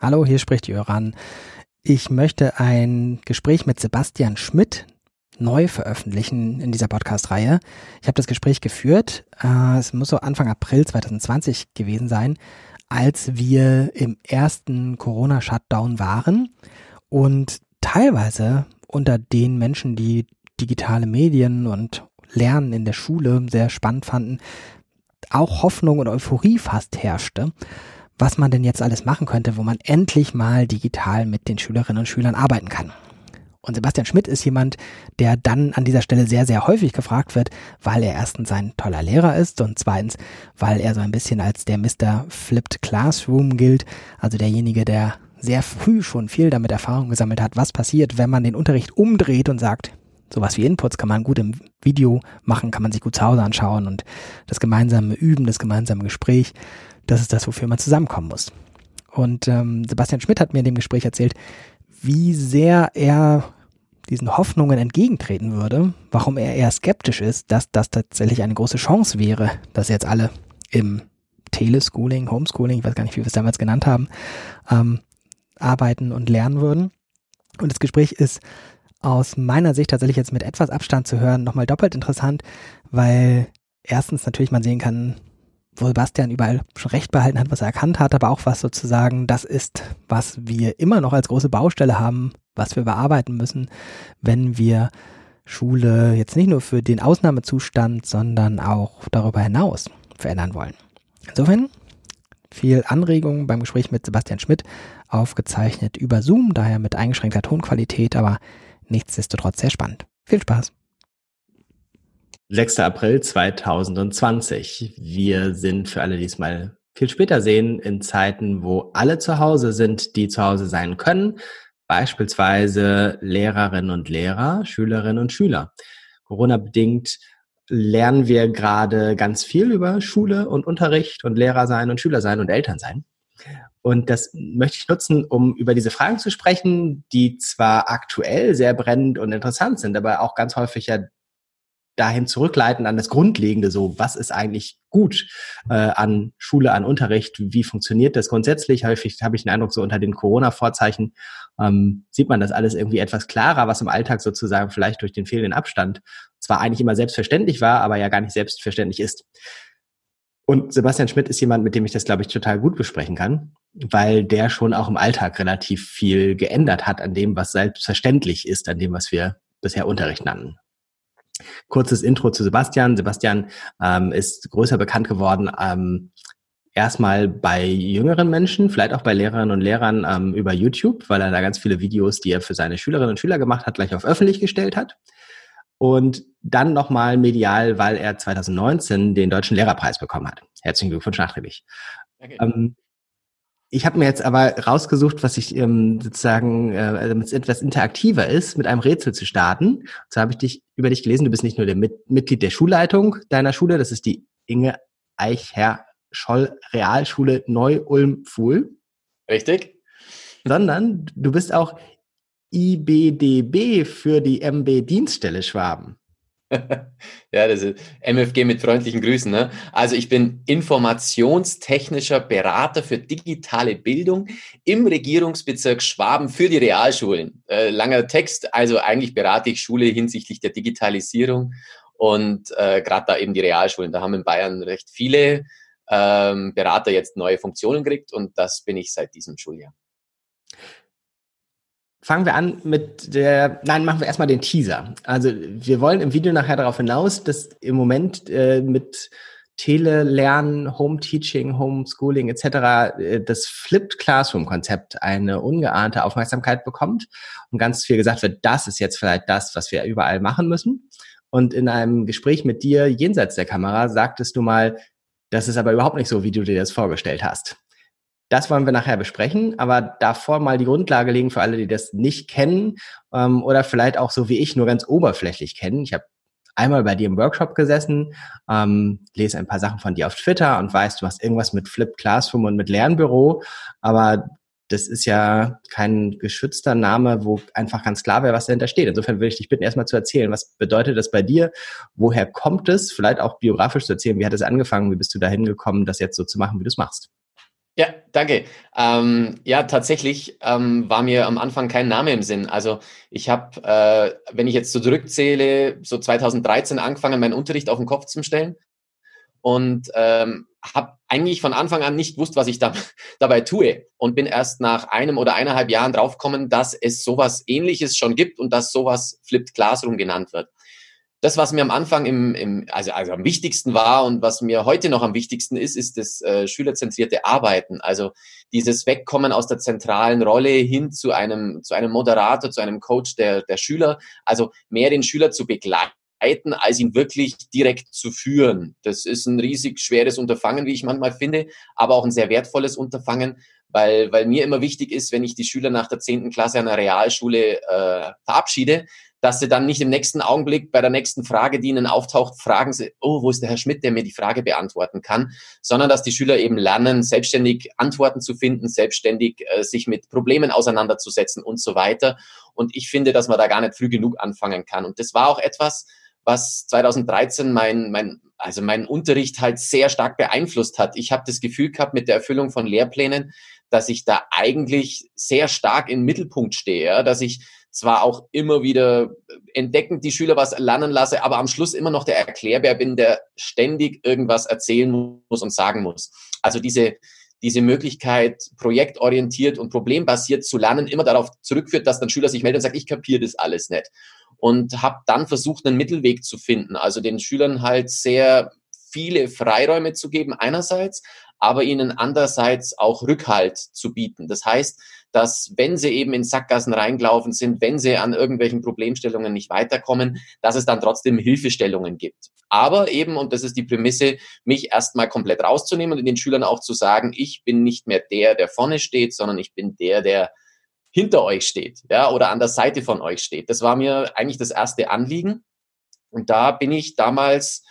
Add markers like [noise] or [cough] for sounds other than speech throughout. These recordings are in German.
Hallo, hier spricht Jöran. Ich möchte ein Gespräch mit Sebastian Schmidt neu veröffentlichen in dieser Podcast-Reihe. Ich habe das Gespräch geführt, äh, es muss so Anfang April 2020 gewesen sein, als wir im ersten Corona-Shutdown waren und teilweise unter den Menschen, die digitale Medien und Lernen in der Schule sehr spannend fanden, auch Hoffnung und Euphorie fast herrschte was man denn jetzt alles machen könnte, wo man endlich mal digital mit den Schülerinnen und Schülern arbeiten kann. Und Sebastian Schmidt ist jemand, der dann an dieser Stelle sehr, sehr häufig gefragt wird, weil er erstens ein toller Lehrer ist und zweitens, weil er so ein bisschen als der Mr. Flipped Classroom gilt, also derjenige, der sehr früh schon viel damit Erfahrung gesammelt hat, was passiert, wenn man den Unterricht umdreht und sagt, sowas wie Inputs kann man gut im Video machen, kann man sich gut zu Hause anschauen und das gemeinsame Üben, das gemeinsame Gespräch das ist das, wofür man zusammenkommen muss. Und ähm, Sebastian Schmidt hat mir in dem Gespräch erzählt, wie sehr er diesen Hoffnungen entgegentreten würde, warum er eher skeptisch ist, dass das tatsächlich eine große Chance wäre, dass jetzt alle im Teleschooling, Homeschooling, ich weiß gar nicht, wie wir es damals genannt haben, ähm, arbeiten und lernen würden. Und das Gespräch ist aus meiner Sicht tatsächlich jetzt mit etwas Abstand zu hören nochmal doppelt interessant, weil erstens natürlich man sehen kann, wo Sebastian überall schon recht behalten hat, was er erkannt hat, aber auch was sozusagen das ist, was wir immer noch als große Baustelle haben, was wir bearbeiten müssen, wenn wir Schule jetzt nicht nur für den Ausnahmezustand, sondern auch darüber hinaus verändern wollen. Insofern viel Anregungen beim Gespräch mit Sebastian Schmidt, aufgezeichnet über Zoom, daher mit eingeschränkter Tonqualität, aber nichtsdestotrotz sehr spannend. Viel Spaß! 6. April 2020. Wir sind für alle, die es mal viel später sehen, in Zeiten, wo alle zu Hause sind, die zu Hause sein können. Beispielsweise Lehrerinnen und Lehrer, Schülerinnen und Schüler. Corona-bedingt lernen wir gerade ganz viel über Schule und Unterricht und Lehrer sein und Schüler sein und Eltern sein. Und das möchte ich nutzen, um über diese Fragen zu sprechen, die zwar aktuell sehr brennend und interessant sind, aber auch ganz häufig ja dahin zurückleiten an das Grundlegende, so was ist eigentlich gut äh, an Schule, an Unterricht, wie funktioniert das grundsätzlich? Häufig habe ich den Eindruck, so unter den Corona-Vorzeichen ähm, sieht man das alles irgendwie etwas klarer, was im Alltag sozusagen vielleicht durch den fehlenden Abstand zwar eigentlich immer selbstverständlich war, aber ja gar nicht selbstverständlich ist. Und Sebastian Schmidt ist jemand, mit dem ich das, glaube ich, total gut besprechen kann, weil der schon auch im Alltag relativ viel geändert hat an dem, was selbstverständlich ist, an dem, was wir bisher Unterricht nannten. Kurzes Intro zu Sebastian. Sebastian ähm, ist größer bekannt geworden ähm, erstmal bei jüngeren Menschen, vielleicht auch bei Lehrerinnen und Lehrern ähm, über YouTube, weil er da ganz viele Videos, die er für seine Schülerinnen und Schüler gemacht hat, gleich auf öffentlich gestellt hat. Und dann nochmal medial, weil er 2019 den Deutschen Lehrerpreis bekommen hat. Herzlichen Glückwunsch nachträglich. Okay. Ähm, ich habe mir jetzt aber rausgesucht, was ich ähm, sozusagen, äh, damit es etwas interaktiver ist, mit einem Rätsel zu starten. Und zwar habe ich dich über dich gelesen, du bist nicht nur der Mit Mitglied der Schulleitung deiner Schule, das ist die Inge Eichherr Scholl Realschule Neu-Ulm-Fuhl. Richtig. Sondern du bist auch IBDB für die MB Dienststelle Schwaben. [laughs] ja, das ist MFG mit freundlichen Grüßen. Ne? Also ich bin informationstechnischer Berater für digitale Bildung im Regierungsbezirk Schwaben für die Realschulen. Äh, langer Text, also eigentlich berate ich Schule hinsichtlich der Digitalisierung und äh, gerade da eben die Realschulen. Da haben in Bayern recht viele ähm, Berater jetzt neue Funktionen gekriegt und das bin ich seit diesem Schuljahr. Fangen wir an mit der, nein, machen wir erstmal den Teaser. Also wir wollen im Video nachher darauf hinaus, dass im Moment äh, mit Telelernen, Home Teaching, Homeschooling etc. Äh, das Flipped Classroom Konzept eine ungeahnte Aufmerksamkeit bekommt und ganz viel gesagt wird, das ist jetzt vielleicht das, was wir überall machen müssen. Und in einem Gespräch mit dir jenseits der Kamera sagtest du mal, das ist aber überhaupt nicht so, wie du dir das vorgestellt hast. Das wollen wir nachher besprechen, aber davor mal die Grundlage legen für alle, die das nicht kennen ähm, oder vielleicht auch so wie ich nur ganz oberflächlich kennen. Ich habe einmal bei dir im Workshop gesessen, ähm, lese ein paar Sachen von dir auf Twitter und weiß, du hast irgendwas mit Flip Classroom und mit Lernbüro, aber das ist ja kein geschützter Name, wo einfach ganz klar wäre, was dahinter steht. Insofern würde ich dich bitten, erstmal zu erzählen, was bedeutet das bei dir? Woher kommt es? Vielleicht auch biografisch zu erzählen, wie hat es angefangen? Wie bist du dahin gekommen, das jetzt so zu machen, wie du es machst? Ja, danke. Ähm, ja, tatsächlich ähm, war mir am Anfang kein Name im Sinn. Also ich habe, äh, wenn ich jetzt so zurückzähle, so 2013 angefangen, meinen Unterricht auf den Kopf zu stellen und ähm, habe eigentlich von Anfang an nicht gewusst, was ich da, [laughs] dabei tue und bin erst nach einem oder eineinhalb Jahren draufgekommen, dass es sowas Ähnliches schon gibt und dass sowas Flipped Classroom genannt wird das, was mir am Anfang im, im also, also am wichtigsten war und was mir heute noch am wichtigsten ist, ist das äh, schülerzentrierte Arbeiten. Also dieses Wegkommen aus der zentralen Rolle hin zu einem, zu einem Moderator, zu einem Coach der, der Schüler. Also mehr den Schüler zu begleiten als ihn wirklich direkt zu führen. Das ist ein riesig schweres Unterfangen, wie ich manchmal finde, aber auch ein sehr wertvolles Unterfangen, weil, weil mir immer wichtig ist, wenn ich die Schüler nach der zehnten Klasse an der Realschule äh, verabschiede, dass sie dann nicht im nächsten Augenblick bei der nächsten Frage, die ihnen auftaucht, fragen sie, oh, wo ist der Herr Schmidt, der mir die Frage beantworten kann, sondern dass die Schüler eben lernen, selbstständig Antworten zu finden, selbstständig äh, sich mit Problemen auseinanderzusetzen und so weiter. Und ich finde, dass man da gar nicht früh genug anfangen kann. Und das war auch etwas, was 2013 mein, mein, also meinen Unterricht halt sehr stark beeinflusst hat. Ich habe das Gefühl gehabt mit der Erfüllung von Lehrplänen, dass ich da eigentlich sehr stark im Mittelpunkt stehe, dass ich zwar auch immer wieder entdeckend die Schüler was lernen lasse, aber am Schluss immer noch der Erklärbär bin, der ständig irgendwas erzählen muss und sagen muss. Also diese, diese Möglichkeit, projektorientiert und problembasiert zu lernen, immer darauf zurückführt, dass dann Schüler sich melden und sagen, ich kapiere das alles nicht. Und habe dann versucht, einen Mittelweg zu finden. Also den Schülern halt sehr viele Freiräume zu geben einerseits, aber ihnen andererseits auch Rückhalt zu bieten. Das heißt, dass wenn sie eben in Sackgassen reingelaufen sind, wenn sie an irgendwelchen Problemstellungen nicht weiterkommen, dass es dann trotzdem Hilfestellungen gibt. Aber eben, und das ist die Prämisse, mich erstmal komplett rauszunehmen und den Schülern auch zu sagen, ich bin nicht mehr der, der vorne steht, sondern ich bin der, der hinter euch steht, ja, oder an der Seite von euch steht. Das war mir eigentlich das erste Anliegen. Und da bin ich damals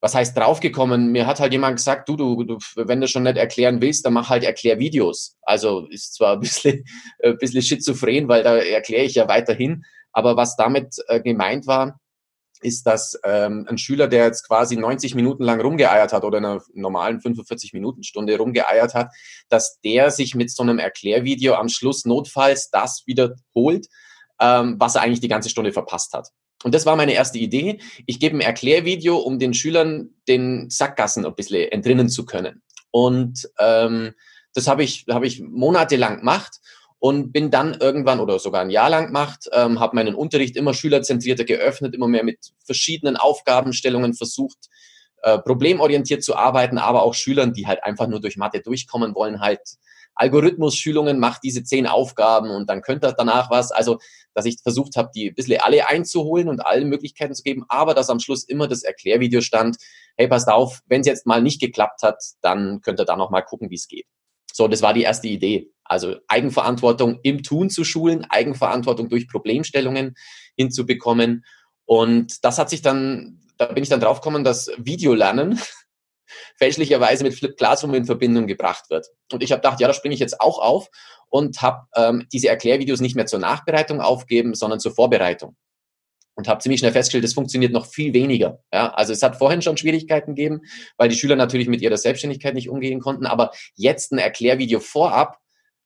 was heißt draufgekommen? Mir hat halt jemand gesagt, du, du, du, wenn du schon nicht erklären willst, dann mach halt Erklärvideos. Also ist zwar ein bisschen, [laughs] ein bisschen schizophren, weil da erkläre ich ja weiterhin. Aber was damit äh, gemeint war, ist, dass ähm, ein Schüler, der jetzt quasi 90 Minuten lang rumgeeiert hat oder in einer normalen 45-Minuten-Stunde rumgeeiert hat, dass der sich mit so einem Erklärvideo am Schluss notfalls das wiederholt, ähm, was er eigentlich die ganze Stunde verpasst hat. Und das war meine erste Idee. Ich gebe ein Erklärvideo, um den Schülern den Sackgassen ein bisschen entrinnen zu können. Und ähm, das habe ich, hab ich monatelang gemacht und bin dann irgendwann oder sogar ein Jahr lang gemacht, ähm, habe meinen Unterricht immer schülerzentrierter geöffnet, immer mehr mit verschiedenen Aufgabenstellungen versucht, äh, problemorientiert zu arbeiten, aber auch Schülern, die halt einfach nur durch Mathe durchkommen wollen, halt Algorithmus-Schulungen, macht diese zehn Aufgaben und dann könnte danach was. Also, dass ich versucht habe, die ein bisschen alle einzuholen und alle Möglichkeiten zu geben, aber dass am Schluss immer das Erklärvideo stand, hey, passt auf, wenn es jetzt mal nicht geklappt hat, dann könnt ihr da noch mal gucken, wie es geht. So, das war die erste Idee. Also Eigenverantwortung im Tun zu schulen, Eigenverantwortung durch Problemstellungen hinzubekommen. Und das hat sich dann, da bin ich dann draufgekommen, dass Videolernen fälschlicherweise mit Flip Classroom in Verbindung gebracht wird. Und ich habe gedacht, ja, da springe ich jetzt auch auf und habe ähm, diese Erklärvideos nicht mehr zur Nachbereitung aufgeben, sondern zur Vorbereitung. Und habe ziemlich schnell festgestellt, das funktioniert noch viel weniger. Ja, also es hat vorhin schon Schwierigkeiten gegeben, weil die Schüler natürlich mit ihrer Selbstständigkeit nicht umgehen konnten. Aber jetzt ein Erklärvideo vorab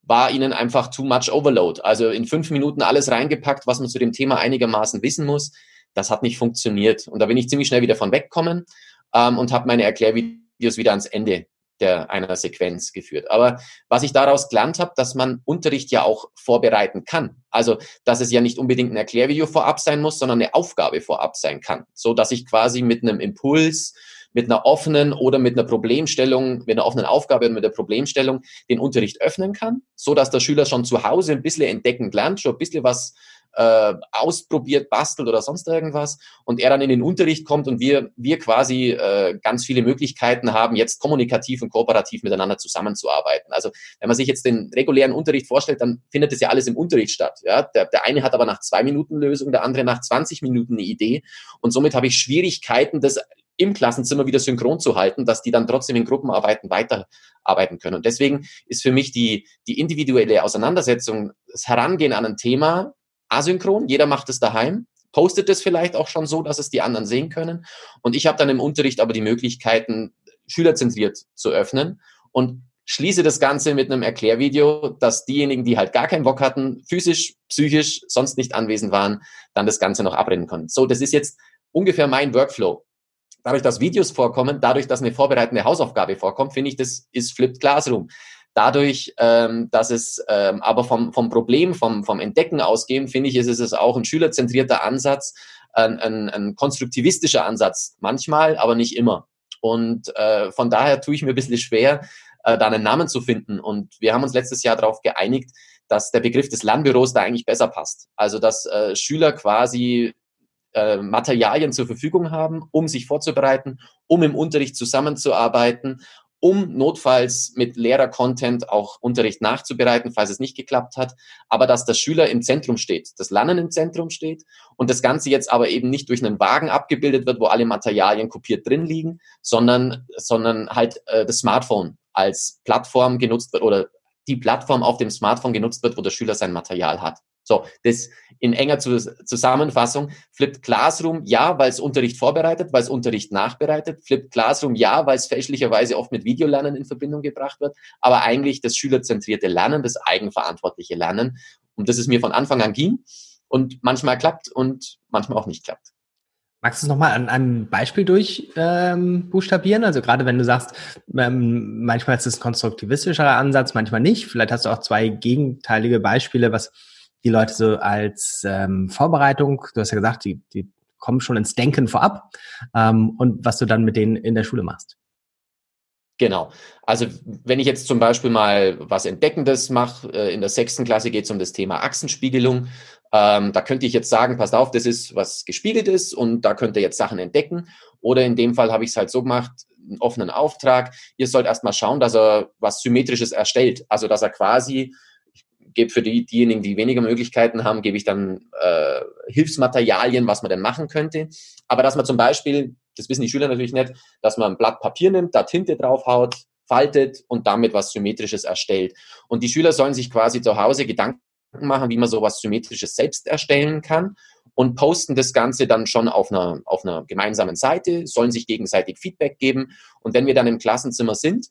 war ihnen einfach too much overload. Also in fünf Minuten alles reingepackt, was man zu dem Thema einigermaßen wissen muss. Das hat nicht funktioniert. Und da bin ich ziemlich schnell wieder von weggekommen ähm, und habe meine Erklärvideos wieder ans Ende der einer Sequenz geführt. Aber was ich daraus gelernt habe, dass man Unterricht ja auch vorbereiten kann. Also, dass es ja nicht unbedingt ein Erklärvideo vorab sein muss, sondern eine Aufgabe vorab sein kann. So dass ich quasi mit einem Impuls, mit einer offenen oder mit einer Problemstellung, mit einer offenen Aufgabe und mit der Problemstellung den Unterricht öffnen kann, so dass der Schüler schon zu Hause ein bisschen entdeckend lernt, schon ein bisschen was äh, ausprobiert, bastelt oder sonst irgendwas und er dann in den Unterricht kommt und wir, wir quasi äh, ganz viele Möglichkeiten haben, jetzt kommunikativ und kooperativ miteinander zusammenzuarbeiten. Also wenn man sich jetzt den regulären Unterricht vorstellt, dann findet es ja alles im Unterricht statt. Ja? Der, der eine hat aber nach zwei Minuten Lösung, der andere nach 20 Minuten eine Idee und somit habe ich Schwierigkeiten, das im Klassenzimmer wieder synchron zu halten, dass die dann trotzdem in Gruppenarbeiten weiterarbeiten können. Und deswegen ist für mich die, die individuelle Auseinandersetzung, das Herangehen an ein Thema asynchron, jeder macht es daheim, postet es vielleicht auch schon so, dass es die anderen sehen können. Und ich habe dann im Unterricht aber die Möglichkeiten, schülerzentriert zu öffnen und schließe das Ganze mit einem Erklärvideo, dass diejenigen, die halt gar keinen Bock hatten, physisch, psychisch, sonst nicht anwesend waren, dann das Ganze noch abrennen konnten. So, das ist jetzt ungefähr mein Workflow. Dadurch, dass Videos vorkommen, dadurch, dass eine vorbereitende Hausaufgabe vorkommt, finde ich, das ist Flipped Classroom. Dadurch, ähm, dass es ähm, aber vom, vom Problem, vom, vom Entdecken ausgehen, finde ich, ist es auch ein schülerzentrierter Ansatz, ein, ein, ein konstruktivistischer Ansatz, manchmal, aber nicht immer. Und äh, von daher tue ich mir ein bisschen schwer, äh, da einen Namen zu finden. Und wir haben uns letztes Jahr darauf geeinigt, dass der Begriff des Lernbüros da eigentlich besser passt. Also dass äh, Schüler quasi äh, Materialien zur Verfügung haben, um sich vorzubereiten, um im Unterricht zusammenzuarbeiten, um notfalls mit Lehrer-Content auch Unterricht nachzubereiten, falls es nicht geklappt hat, aber dass der Schüler im Zentrum steht, das Lernen im Zentrum steht und das Ganze jetzt aber eben nicht durch einen Wagen abgebildet wird, wo alle Materialien kopiert drin liegen, sondern, sondern halt äh, das Smartphone als Plattform genutzt wird oder die Plattform auf dem Smartphone genutzt wird, wo der Schüler sein Material hat. So, das in enger Zusammenfassung. Flipped Classroom, ja, weil es Unterricht vorbereitet, weil es Unterricht nachbereitet. Flipped Classroom, ja, weil es fälschlicherweise oft mit Videolernen in Verbindung gebracht wird. Aber eigentlich das schülerzentrierte Lernen, das eigenverantwortliche Lernen, um das es mir von Anfang an ging und manchmal klappt und manchmal auch nicht klappt. Magst du es nochmal an einem Beispiel durchbuchstabieren? Ähm, also gerade wenn du sagst, ähm, manchmal ist es ein konstruktivistischerer Ansatz, manchmal nicht. Vielleicht hast du auch zwei gegenteilige Beispiele, was die Leute so als ähm, Vorbereitung, du hast ja gesagt, die, die kommen schon ins Denken vorab ähm, und was du dann mit denen in der Schule machst. Genau. Also wenn ich jetzt zum Beispiel mal was Entdeckendes mache, äh, in der sechsten Klasse geht es um das Thema Achsenspiegelung. Ähm, da könnte ich jetzt sagen, passt auf, das ist was gespiegelt ist und da könnt ihr jetzt Sachen entdecken. Oder in dem Fall habe ich es halt so gemacht, einen offenen Auftrag. Ihr sollt erstmal schauen, dass er was Symmetrisches erstellt. Also dass er quasi gebe für die, diejenigen, die weniger Möglichkeiten haben, gebe ich dann äh, Hilfsmaterialien, was man denn machen könnte. Aber dass man zum Beispiel, das wissen die Schüler natürlich nicht, dass man ein Blatt Papier nimmt, da Tinte draufhaut, faltet und damit was Symmetrisches erstellt. Und die Schüler sollen sich quasi zu Hause Gedanken machen, wie man sowas Symmetrisches selbst erstellen kann und posten das Ganze dann schon auf einer, auf einer gemeinsamen Seite, sollen sich gegenseitig Feedback geben. Und wenn wir dann im Klassenzimmer sind,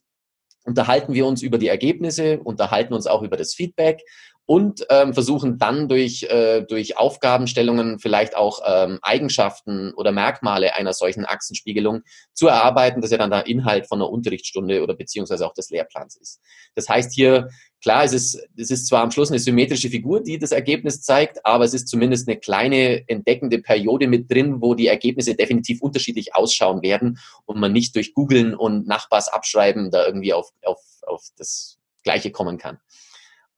unterhalten wir uns über die Ergebnisse, unterhalten uns auch über das Feedback und ähm, versuchen dann durch, äh, durch Aufgabenstellungen vielleicht auch ähm, Eigenschaften oder Merkmale einer solchen Achsenspiegelung zu erarbeiten, dass ja dann der Inhalt von einer Unterrichtsstunde oder beziehungsweise auch des Lehrplans ist. Das heißt hier, klar, es ist, es ist zwar am Schluss eine symmetrische Figur, die das Ergebnis zeigt, aber es ist zumindest eine kleine entdeckende Periode mit drin, wo die Ergebnisse definitiv unterschiedlich ausschauen werden und man nicht durch Googlen und Nachbars abschreiben da irgendwie auf, auf, auf das Gleiche kommen kann.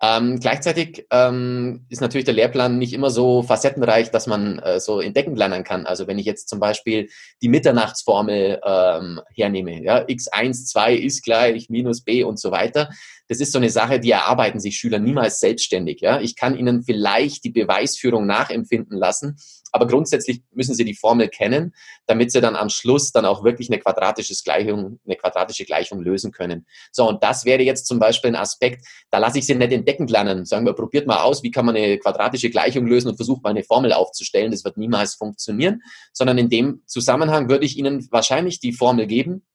Ähm, gleichzeitig ähm, ist natürlich der Lehrplan nicht immer so facettenreich, dass man äh, so entdeckend lernen kann. Also wenn ich jetzt zum Beispiel die Mitternachtsformel ähm, hernehme, ja, x1, 2 ist gleich minus b und so weiter, das ist so eine Sache, die erarbeiten sich Schüler niemals selbstständig. Ja? Ich kann ihnen vielleicht die Beweisführung nachempfinden lassen, aber grundsätzlich müssen sie die Formel kennen, damit sie dann am Schluss dann auch wirklich eine quadratische Gleichung, eine quadratische Gleichung lösen können. So, und das wäre jetzt zum Beispiel ein Aspekt, da lasse ich sie nicht entdeckend lernen. Sagen wir, probiert mal aus, wie kann man eine quadratische Gleichung lösen und versucht mal eine Formel aufzustellen. Das wird niemals funktionieren, sondern in dem Zusammenhang würde ich Ihnen wahrscheinlich die Formel geben,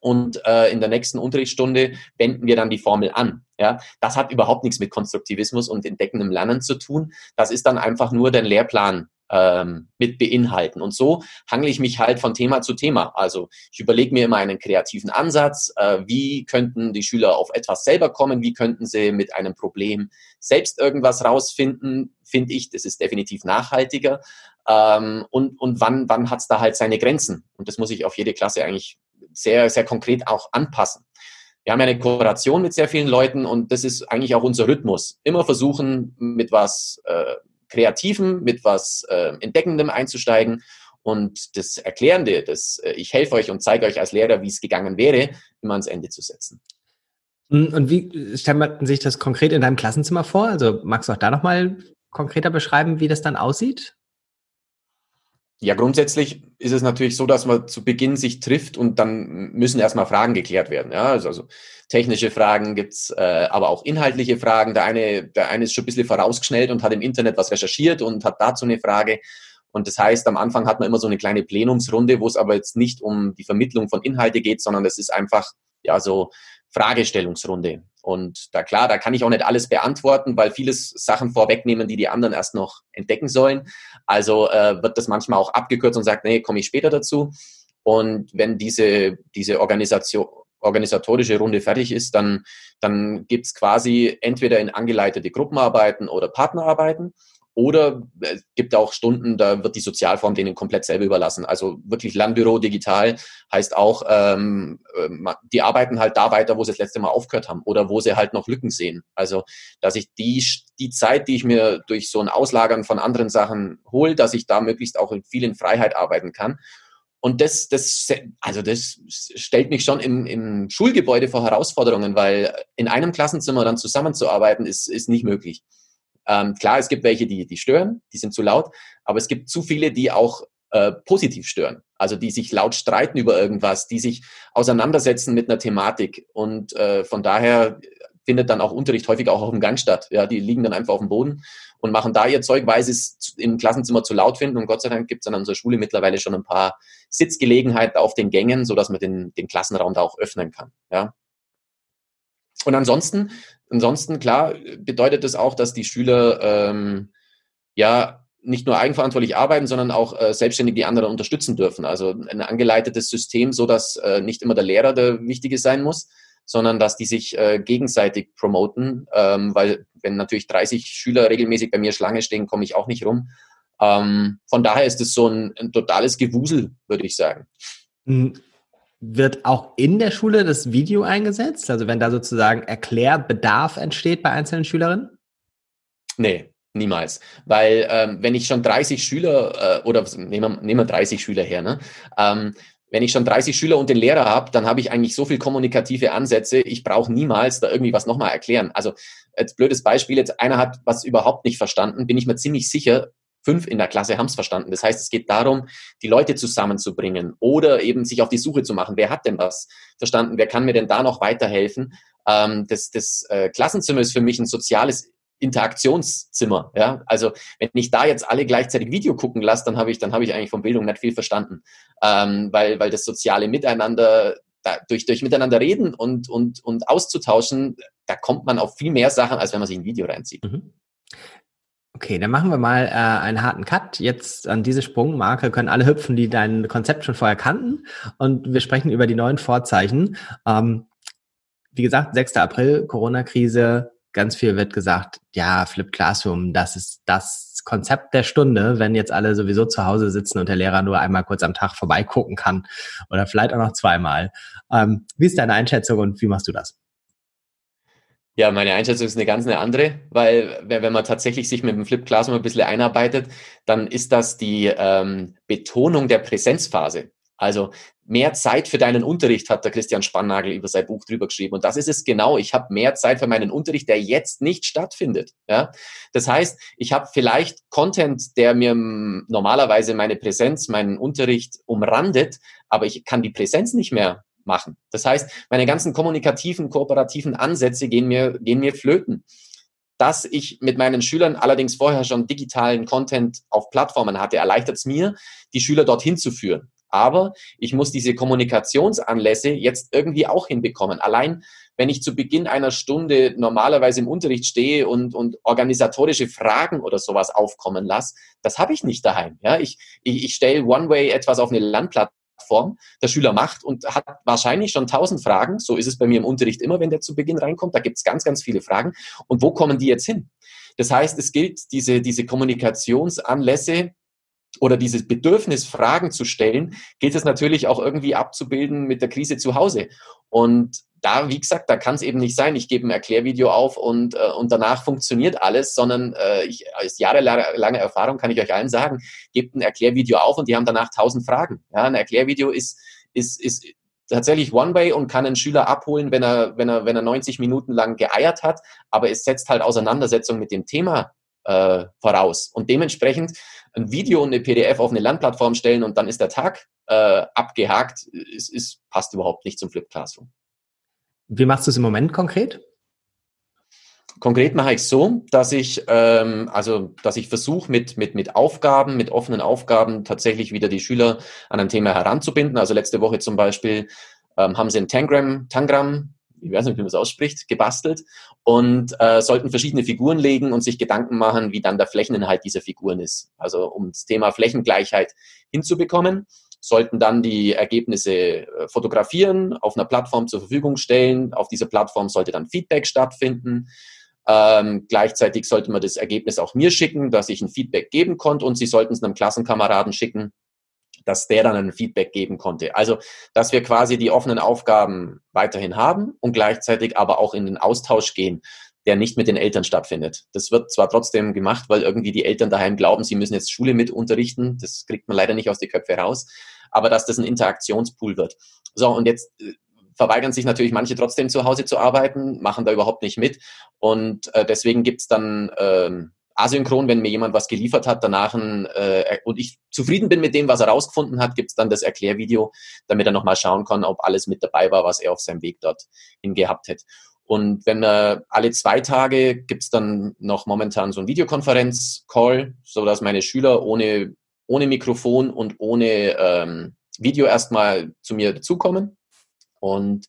und äh, in der nächsten Unterrichtsstunde wenden wir dann die Formel an. Ja, das hat überhaupt nichts mit Konstruktivismus und entdeckendem Lernen zu tun. Das ist dann einfach nur den Lehrplan ähm, mit beinhalten. Und so hangle ich mich halt von Thema zu Thema. Also ich überlege mir immer einen kreativen Ansatz. Äh, wie könnten die Schüler auf etwas selber kommen? Wie könnten sie mit einem Problem selbst irgendwas rausfinden? Finde ich, das ist definitiv nachhaltiger. Ähm, und, und wann, wann hat es da halt seine Grenzen? Und das muss ich auf jede Klasse eigentlich sehr, sehr konkret auch anpassen. Wir haben eine Kooperation mit sehr vielen Leuten und das ist eigentlich auch unser Rhythmus. Immer versuchen, mit was äh, Kreativem, mit was äh, Entdeckendem einzusteigen und das Erklärende, das äh, ich helfe euch und zeige euch als Lehrer, wie es gegangen wäre, immer ans Ende zu setzen. Und wie stellt man sich das konkret in deinem Klassenzimmer vor? Also magst du auch da nochmal konkreter beschreiben, wie das dann aussieht? Ja, grundsätzlich ist es natürlich so, dass man zu Beginn sich trifft und dann müssen erstmal Fragen geklärt werden. Ja, also, also technische Fragen gibt's, äh, aber auch inhaltliche Fragen. Der eine, der eine ist schon ein bisschen vorausgeschnellt und hat im Internet was recherchiert und hat dazu eine Frage. Und das heißt, am Anfang hat man immer so eine kleine Plenumsrunde, wo es aber jetzt nicht um die Vermittlung von Inhalte geht, sondern es ist einfach ja, so Fragestellungsrunde. Und da klar, da kann ich auch nicht alles beantworten, weil vieles Sachen vorwegnehmen, die die anderen erst noch entdecken sollen. Also äh, wird das manchmal auch abgekürzt und sagt, nee, komme ich später dazu. Und wenn diese, diese Organisation, organisatorische Runde fertig ist, dann, dann gibt's quasi entweder in angeleitete Gruppenarbeiten oder Partnerarbeiten. Oder es gibt auch Stunden, da wird die Sozialform denen komplett selber überlassen. Also wirklich Lernbüro digital heißt auch, ähm, äh, die arbeiten halt da weiter, wo sie das letzte Mal aufgehört haben oder wo sie halt noch Lücken sehen. Also, dass ich die, die Zeit, die ich mir durch so ein Auslagern von anderen Sachen hole, dass ich da möglichst auch in vielen Freiheit arbeiten kann. Und das, das, also das stellt mich schon im, im Schulgebäude vor Herausforderungen, weil in einem Klassenzimmer dann zusammenzuarbeiten ist, ist nicht möglich. Ähm, klar, es gibt welche, die, die stören, die sind zu laut, aber es gibt zu viele, die auch äh, positiv stören. Also die sich laut streiten über irgendwas, die sich auseinandersetzen mit einer Thematik. Und äh, von daher findet dann auch Unterricht häufig auch auf dem Gang statt. Ja, die liegen dann einfach auf dem Boden und machen da ihr Zeug, weil sie es im Klassenzimmer zu laut finden. Und Gott sei Dank gibt es an unserer Schule mittlerweile schon ein paar Sitzgelegenheiten auf den Gängen, sodass man den, den Klassenraum da auch öffnen kann. Ja. Und ansonsten Ansonsten, klar, bedeutet das auch, dass die Schüler ähm, ja nicht nur eigenverantwortlich arbeiten, sondern auch äh, selbstständig die anderen unterstützen dürfen. Also ein angeleitetes System, so dass äh, nicht immer der Lehrer der Wichtige sein muss, sondern dass die sich äh, gegenseitig promoten, ähm, weil wenn natürlich 30 Schüler regelmäßig bei mir Schlange stehen, komme ich auch nicht rum. Ähm, von daher ist es so ein, ein totales Gewusel, würde ich sagen. Wird auch in der Schule das Video eingesetzt? Also wenn da sozusagen Erklärbedarf entsteht bei einzelnen Schülerinnen? Nee, niemals. Weil ähm, wenn ich schon 30 Schüler äh, oder nehmen wir, nehmen wir 30 Schüler her, ne? Ähm, wenn ich schon 30 Schüler und den Lehrer habe, dann habe ich eigentlich so viel kommunikative Ansätze, ich brauche niemals da irgendwie was nochmal erklären. Also als blödes Beispiel, jetzt einer hat was überhaupt nicht verstanden, bin ich mir ziemlich sicher, fünf in der Klasse haben es verstanden. Das heißt, es geht darum, die Leute zusammenzubringen oder eben sich auf die Suche zu machen. Wer hat denn was verstanden? Wer kann mir denn da noch weiterhelfen? Ähm, das das äh, Klassenzimmer ist für mich ein soziales Interaktionszimmer. Ja? Also wenn ich da jetzt alle gleichzeitig Video gucken lasse, dann habe ich, dann ich eigentlich von Bildung nicht viel verstanden. Ähm, weil, weil das soziale Miteinander, da, durch, durch miteinander reden und, und, und auszutauschen, da kommt man auf viel mehr Sachen, als wenn man sich ein Video reinzieht. Mhm. Okay, dann machen wir mal äh, einen harten Cut. Jetzt an diese Sprungmarke können alle hüpfen, die dein Konzept schon vorher kannten. Und wir sprechen über die neuen Vorzeichen. Ähm, wie gesagt, 6. April, Corona-Krise. Ganz viel wird gesagt, ja, Flip Classroom, das ist das Konzept der Stunde, wenn jetzt alle sowieso zu Hause sitzen und der Lehrer nur einmal kurz am Tag vorbeigucken kann oder vielleicht auch noch zweimal. Ähm, wie ist deine Einschätzung und wie machst du das? Ja, meine Einschätzung ist eine ganz eine andere, weil wenn man tatsächlich sich mit dem Flip Classroom ein bisschen einarbeitet, dann ist das die ähm, Betonung der Präsenzphase. Also mehr Zeit für deinen Unterricht hat der Christian Spannagel über sein Buch drüber geschrieben. Und das ist es genau. Ich habe mehr Zeit für meinen Unterricht, der jetzt nicht stattfindet. Ja? Das heißt, ich habe vielleicht Content, der mir normalerweise meine Präsenz, meinen Unterricht umrandet, aber ich kann die Präsenz nicht mehr machen. Das heißt, meine ganzen kommunikativen, kooperativen Ansätze gehen mir, gehen mir flöten. Dass ich mit meinen Schülern allerdings vorher schon digitalen Content auf Plattformen hatte, erleichtert es mir, die Schüler dorthin zu führen. Aber ich muss diese Kommunikationsanlässe jetzt irgendwie auch hinbekommen. Allein wenn ich zu Beginn einer Stunde normalerweise im Unterricht stehe und, und organisatorische Fragen oder sowas aufkommen lasse, das habe ich nicht daheim. Ja, ich, ich, ich stelle One-Way etwas auf eine Landplatte Plattform der Schüler macht und hat wahrscheinlich schon tausend Fragen. So ist es bei mir im Unterricht immer, wenn der zu Beginn reinkommt. Da gibt es ganz, ganz viele Fragen. Und wo kommen die jetzt hin? Das heißt, es gilt, diese, diese Kommunikationsanlässe oder dieses Bedürfnis, Fragen zu stellen, gilt es natürlich auch irgendwie abzubilden mit der Krise zu Hause. Und da, wie gesagt, da kann es eben nicht sein, ich gebe ein Erklärvideo auf und, äh, und danach funktioniert alles, sondern äh, ich, als jahrelange Erfahrung kann ich euch allen sagen, gebt ein Erklärvideo auf und die haben danach tausend Fragen. Ja, ein Erklärvideo ist, ist, ist tatsächlich One-Way und kann einen Schüler abholen, wenn er, wenn, er, wenn er 90 Minuten lang geeiert hat, aber es setzt halt Auseinandersetzung mit dem Thema äh, voraus. Und dementsprechend ein Video und eine PDF auf eine Lernplattform stellen und dann ist der Tag äh, abgehakt, ist, ist, passt überhaupt nicht zum Flip Classroom. Wie machst du es im Moment konkret? Konkret mache ich so, dass ich ähm, also dass ich versuche mit mit mit Aufgaben, mit offenen Aufgaben tatsächlich wieder die Schüler an ein Thema heranzubinden. Also letzte Woche zum Beispiel ähm, haben sie ein Tangram, Tangram, ich weiß nicht, wie man das ausspricht, gebastelt und äh, sollten verschiedene Figuren legen und sich Gedanken machen, wie dann der Flächeninhalt dieser Figuren ist. Also um das Thema Flächengleichheit hinzubekommen, sollten dann die Ergebnisse äh, fotografieren, auf einer Plattform zur Verfügung stellen. Auf dieser Plattform sollte dann Feedback stattfinden. Ähm, gleichzeitig sollte man das Ergebnis auch mir schicken, dass ich ein Feedback geben konnte und sie sollten es einem Klassenkameraden schicken, dass der dann ein Feedback geben konnte. Also, dass wir quasi die offenen Aufgaben weiterhin haben und gleichzeitig aber auch in den Austausch gehen, der nicht mit den Eltern stattfindet. Das wird zwar trotzdem gemacht, weil irgendwie die Eltern daheim glauben, sie müssen jetzt Schule mit unterrichten. Das kriegt man leider nicht aus die Köpfe raus. Aber dass das ein Interaktionspool wird. So, und jetzt äh, verweigern sich natürlich manche trotzdem zu Hause zu arbeiten, machen da überhaupt nicht mit. Und äh, deswegen gibt's dann ähm, asynchron, wenn mir jemand was geliefert hat, danach ein, äh, und ich zufrieden bin mit dem, was er rausgefunden hat, gibt's dann das Erklärvideo, damit er nochmal schauen kann, ob alles mit dabei war, was er auf seinem Weg dort hingehabt hat. Und wenn äh, alle zwei Tage gibt's dann noch momentan so ein Videokonferenz-Call, so dass meine Schüler ohne, ohne Mikrofon und ohne ähm, Video erstmal zu mir dazukommen. Und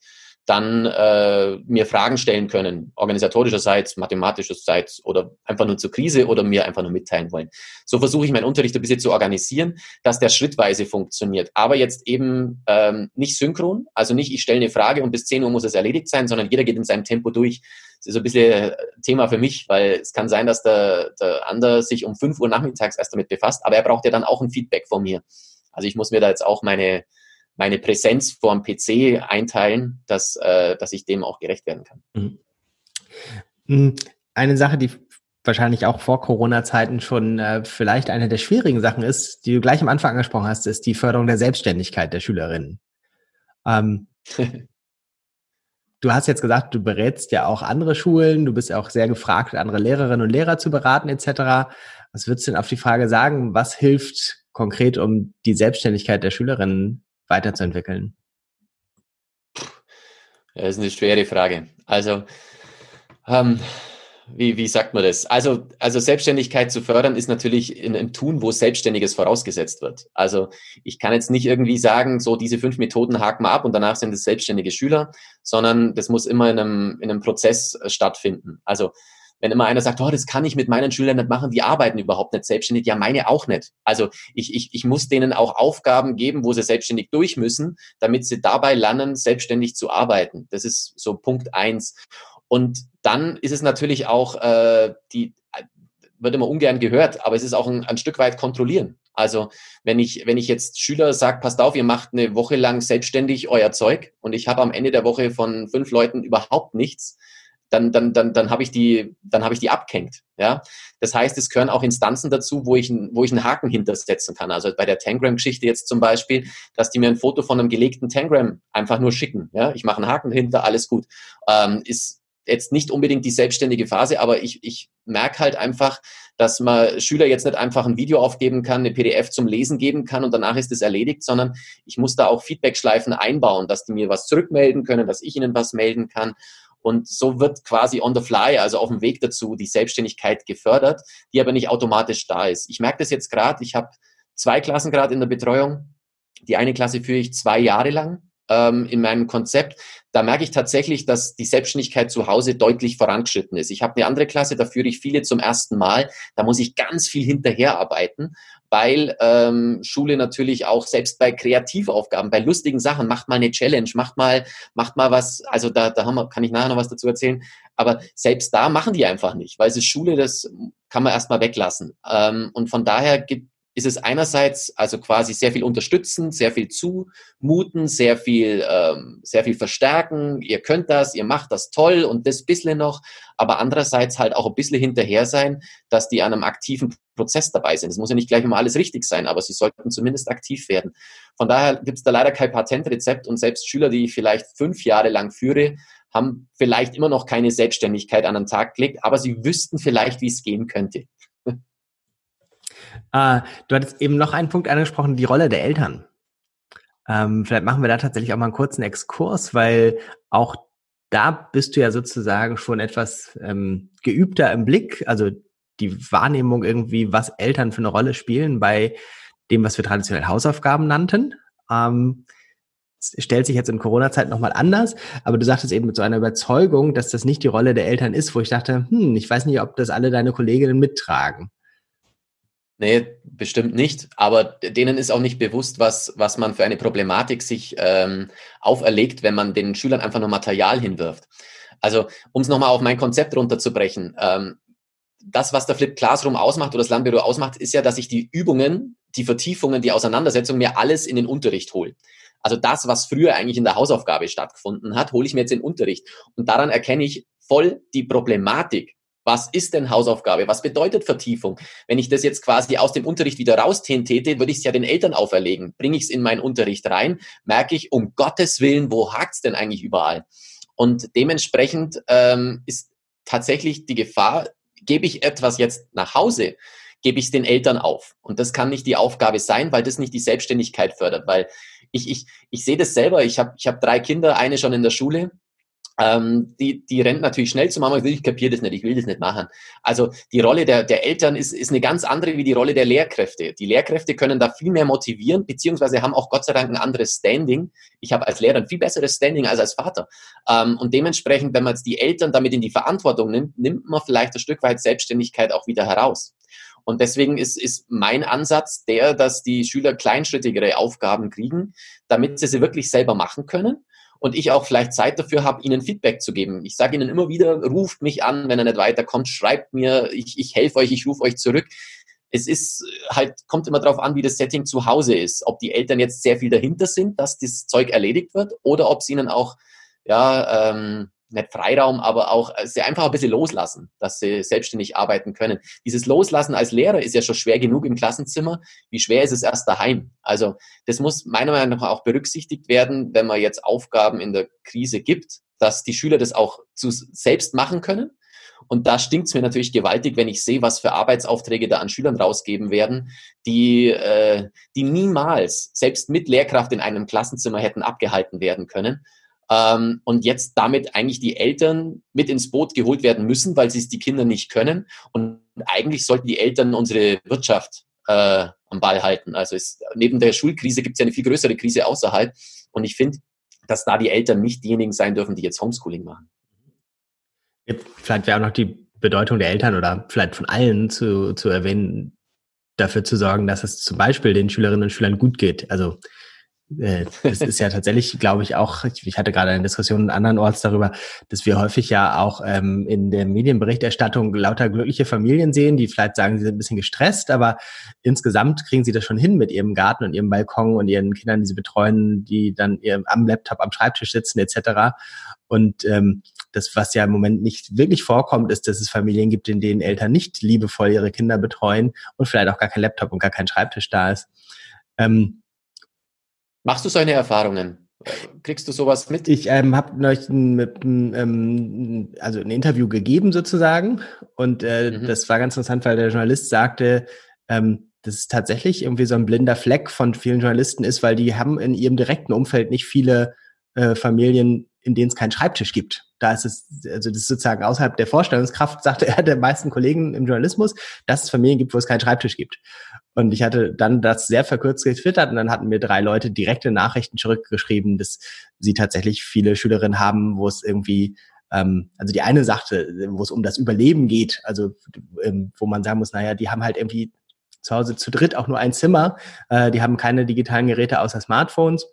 dann äh, mir Fragen stellen können, organisatorischerseits, mathematischerseits oder einfach nur zur Krise oder mir einfach nur mitteilen wollen. So versuche ich meinen Unterricht ein bisschen zu organisieren, dass der schrittweise funktioniert. Aber jetzt eben ähm, nicht synchron, also nicht, ich stelle eine Frage und bis 10 Uhr muss es erledigt sein, sondern jeder geht in seinem Tempo durch. Das ist ein bisschen Thema für mich, weil es kann sein, dass der, der andere sich um 5 Uhr nachmittags erst damit befasst, aber er braucht ja dann auch ein Feedback von mir. Also ich muss mir da jetzt auch meine, meine Präsenz vor dem PC einteilen, dass, äh, dass ich dem auch gerecht werden kann. Mhm. Mhm. Eine Sache, die wahrscheinlich auch vor Corona-Zeiten schon äh, vielleicht eine der schwierigen Sachen ist, die du gleich am Anfang angesprochen hast, ist die Förderung der Selbstständigkeit der Schülerinnen. Ähm, [laughs] du hast jetzt gesagt, du berätst ja auch andere Schulen, du bist ja auch sehr gefragt, andere Lehrerinnen und Lehrer zu beraten etc. Was würdest du denn auf die Frage sagen, was hilft konkret, um die Selbstständigkeit der Schülerinnen weiterzuentwickeln? Das ist eine schwere Frage. Also, ähm, wie, wie sagt man das? Also, also Selbstständigkeit zu fördern ist natürlich in einem Tun, wo Selbstständiges vorausgesetzt wird. Also ich kann jetzt nicht irgendwie sagen, so diese fünf Methoden haken wir ab und danach sind es selbstständige Schüler, sondern das muss immer in einem, in einem Prozess äh, stattfinden. Also wenn immer einer sagt, oh, das kann ich mit meinen Schülern nicht machen, die arbeiten überhaupt nicht selbstständig, ja, meine auch nicht. Also ich, ich, ich muss denen auch Aufgaben geben, wo sie selbstständig durch müssen, damit sie dabei lernen, selbstständig zu arbeiten. Das ist so Punkt eins. Und dann ist es natürlich auch äh, die wird immer ungern gehört, aber es ist auch ein, ein Stück weit kontrollieren. Also wenn ich, wenn ich jetzt Schüler sage, passt auf, ihr macht eine Woche lang selbstständig euer Zeug und ich habe am Ende der Woche von fünf Leuten überhaupt nichts, dann, dann, dann, dann habe ich die, dann habe ich die abgehängt. Ja, das heißt, es gehören auch Instanzen dazu, wo ich, wo ich einen Haken hintersetzen kann. Also bei der Tangram-Geschichte jetzt zum Beispiel, dass die mir ein Foto von einem gelegten Tangram einfach nur schicken. Ja, ich mache einen Haken hinter, alles gut. Ähm, ist jetzt nicht unbedingt die selbstständige Phase, aber ich, ich merke halt einfach, dass man Schüler jetzt nicht einfach ein Video aufgeben kann, eine PDF zum Lesen geben kann und danach ist es erledigt, sondern ich muss da auch Feedback-Schleifen einbauen, dass die mir was zurückmelden können, dass ich ihnen was melden kann. Und so wird quasi on the fly, also auf dem Weg dazu, die Selbstständigkeit gefördert, die aber nicht automatisch da ist. Ich merke das jetzt gerade, ich habe zwei Klassen gerade in der Betreuung. Die eine Klasse führe ich zwei Jahre lang ähm, in meinem Konzept, da merke ich tatsächlich, dass die Selbstständigkeit zu Hause deutlich vorangeschritten ist. Ich habe eine andere Klasse, da führe ich viele zum ersten Mal. Da muss ich ganz viel hinterherarbeiten, weil ähm, Schule natürlich auch selbst bei Kreativaufgaben, bei lustigen Sachen, macht mal eine Challenge, macht mal, macht mal was, also da, da haben wir, kann ich nachher noch was dazu erzählen, aber selbst da machen die einfach nicht, weil es ist Schule, das kann man erstmal weglassen. Ähm, und von daher gibt ist es einerseits also quasi sehr viel unterstützen, sehr viel zumuten, sehr viel, ähm, sehr viel verstärken. Ihr könnt das, ihr macht das toll und das bisschen noch, aber andererseits halt auch ein bisschen hinterher sein, dass die an einem aktiven Prozess dabei sind. Es muss ja nicht gleich immer alles richtig sein, aber sie sollten zumindest aktiv werden. Von daher gibt es da leider kein Patentrezept und selbst Schüler, die ich vielleicht fünf Jahre lang führe, haben vielleicht immer noch keine Selbstständigkeit an den Tag gelegt, aber sie wüssten vielleicht, wie es gehen könnte. Äh, du hattest eben noch einen Punkt angesprochen, die Rolle der Eltern. Ähm, vielleicht machen wir da tatsächlich auch mal einen kurzen Exkurs, weil auch da bist du ja sozusagen schon etwas ähm, geübter im Blick, also die Wahrnehmung irgendwie, was Eltern für eine Rolle spielen bei dem, was wir traditionell Hausaufgaben nannten. Ähm, stellt sich jetzt in Corona-Zeit nochmal anders, aber du sagtest eben mit so einer Überzeugung, dass das nicht die Rolle der Eltern ist, wo ich dachte, hm, ich weiß nicht, ob das alle deine Kolleginnen mittragen. Nee, bestimmt nicht. Aber denen ist auch nicht bewusst, was, was man für eine Problematik sich ähm, auferlegt, wenn man den Schülern einfach nur Material hinwirft. Also, um es nochmal auf mein Konzept runterzubrechen, ähm, das, was der Flip Classroom ausmacht oder das Lernbüro ausmacht, ist ja, dass ich die Übungen, die Vertiefungen, die Auseinandersetzung mir alles in den Unterricht hole. Also das, was früher eigentlich in der Hausaufgabe stattgefunden hat, hole ich mir jetzt in den Unterricht. Und daran erkenne ich voll die Problematik, was ist denn Hausaufgabe? Was bedeutet Vertiefung? Wenn ich das jetzt quasi aus dem Unterricht wieder rausziehen täte, würde ich es ja den Eltern auferlegen. Bringe ich es in meinen Unterricht rein, merke ich, um Gottes Willen, wo hakt es denn eigentlich überall? Und dementsprechend ähm, ist tatsächlich die Gefahr, gebe ich etwas jetzt nach Hause, gebe ich es den Eltern auf. Und das kann nicht die Aufgabe sein, weil das nicht die Selbstständigkeit fördert. Weil ich, ich, ich sehe das selber, ich habe ich hab drei Kinder, eine schon in der Schule ähm, die, die rennt natürlich schnell zu Mama und ich kapiere das nicht, ich will das nicht machen. Also die Rolle der, der Eltern ist, ist eine ganz andere wie die Rolle der Lehrkräfte. Die Lehrkräfte können da viel mehr motivieren, beziehungsweise haben auch Gott sei Dank ein anderes Standing. Ich habe als Lehrer ein viel besseres Standing als als Vater. Ähm, und dementsprechend, wenn man jetzt die Eltern damit in die Verantwortung nimmt, nimmt man vielleicht ein Stück weit Selbstständigkeit auch wieder heraus. Und deswegen ist, ist mein Ansatz der, dass die Schüler kleinschrittigere Aufgaben kriegen, damit sie sie wirklich selber machen können und ich auch vielleicht Zeit dafür habe, ihnen Feedback zu geben. Ich sage ihnen immer wieder, ruft mich an, wenn er nicht weiterkommt, schreibt mir, ich, ich helfe euch, ich rufe euch zurück. Es ist halt, kommt immer darauf an, wie das Setting zu Hause ist. Ob die Eltern jetzt sehr viel dahinter sind, dass das Zeug erledigt wird, oder ob es ihnen auch ja, ähm, nicht Freiraum, aber auch äh, sie einfach ein bisschen loslassen, dass sie selbstständig arbeiten können. Dieses Loslassen als Lehrer ist ja schon schwer genug im Klassenzimmer. Wie schwer ist es erst daheim? Also das muss meiner Meinung nach auch berücksichtigt werden, wenn man jetzt Aufgaben in der Krise gibt, dass die Schüler das auch zu selbst machen können. Und da stinkt es mir natürlich gewaltig, wenn ich sehe, was für Arbeitsaufträge da an Schülern rausgeben werden, die, äh, die niemals, selbst mit Lehrkraft in einem Klassenzimmer hätten abgehalten werden können ähm, und jetzt damit eigentlich die Eltern mit ins Boot geholt werden müssen, weil sie es die Kinder nicht können. Und eigentlich sollten die Eltern unsere Wirtschaft äh, am Ball halten. Also es, neben der Schulkrise gibt es ja eine viel größere Krise außerhalb. Und ich finde, dass da die Eltern nicht diejenigen sein dürfen, die jetzt Homeschooling machen. Vielleicht wäre auch noch die Bedeutung der Eltern oder vielleicht von allen zu, zu erwähnen, dafür zu sorgen, dass es zum Beispiel den Schülerinnen und Schülern gut geht. Also äh, das ist ja tatsächlich, glaube ich, auch, ich hatte gerade eine Diskussion andernorts darüber, dass wir häufig ja auch ähm, in der Medienberichterstattung lauter glückliche Familien sehen, die vielleicht sagen, sie sind ein bisschen gestresst, aber insgesamt kriegen sie das schon hin mit ihrem Garten und ihrem Balkon und ihren Kindern, die sie betreuen, die dann am Laptop am Schreibtisch sitzen etc. Und ähm, das, was ja im Moment nicht wirklich vorkommt, ist, dass es Familien gibt, in denen Eltern nicht liebevoll ihre Kinder betreuen und vielleicht auch gar kein Laptop und gar kein Schreibtisch da ist. Ähm, Machst du solche Erfahrungen? Kriegst du sowas mit? Ich ähm, habe neulich ein, ähm, also ein Interview gegeben sozusagen und äh, mhm. das war ganz interessant, weil der Journalist sagte, ähm, dass es tatsächlich irgendwie so ein blinder Fleck von vielen Journalisten ist, weil die haben in ihrem direkten Umfeld nicht viele äh, Familien, in denen es keinen Schreibtisch gibt. Da ist es, also das ist sozusagen außerhalb der Vorstellungskraft, [laughs] sagte er, der meisten Kollegen im Journalismus, dass es Familien gibt, wo es keinen Schreibtisch gibt. Und ich hatte dann das sehr verkürzt getwittert und dann hatten mir drei Leute direkte Nachrichten zurückgeschrieben, dass sie tatsächlich viele Schülerinnen haben, wo es irgendwie ähm, also die eine sagte, wo es um das Überleben geht, also ähm, wo man sagen muss, naja, die haben halt irgendwie zu Hause zu dritt auch nur ein Zimmer, äh, die haben keine digitalen Geräte außer Smartphones.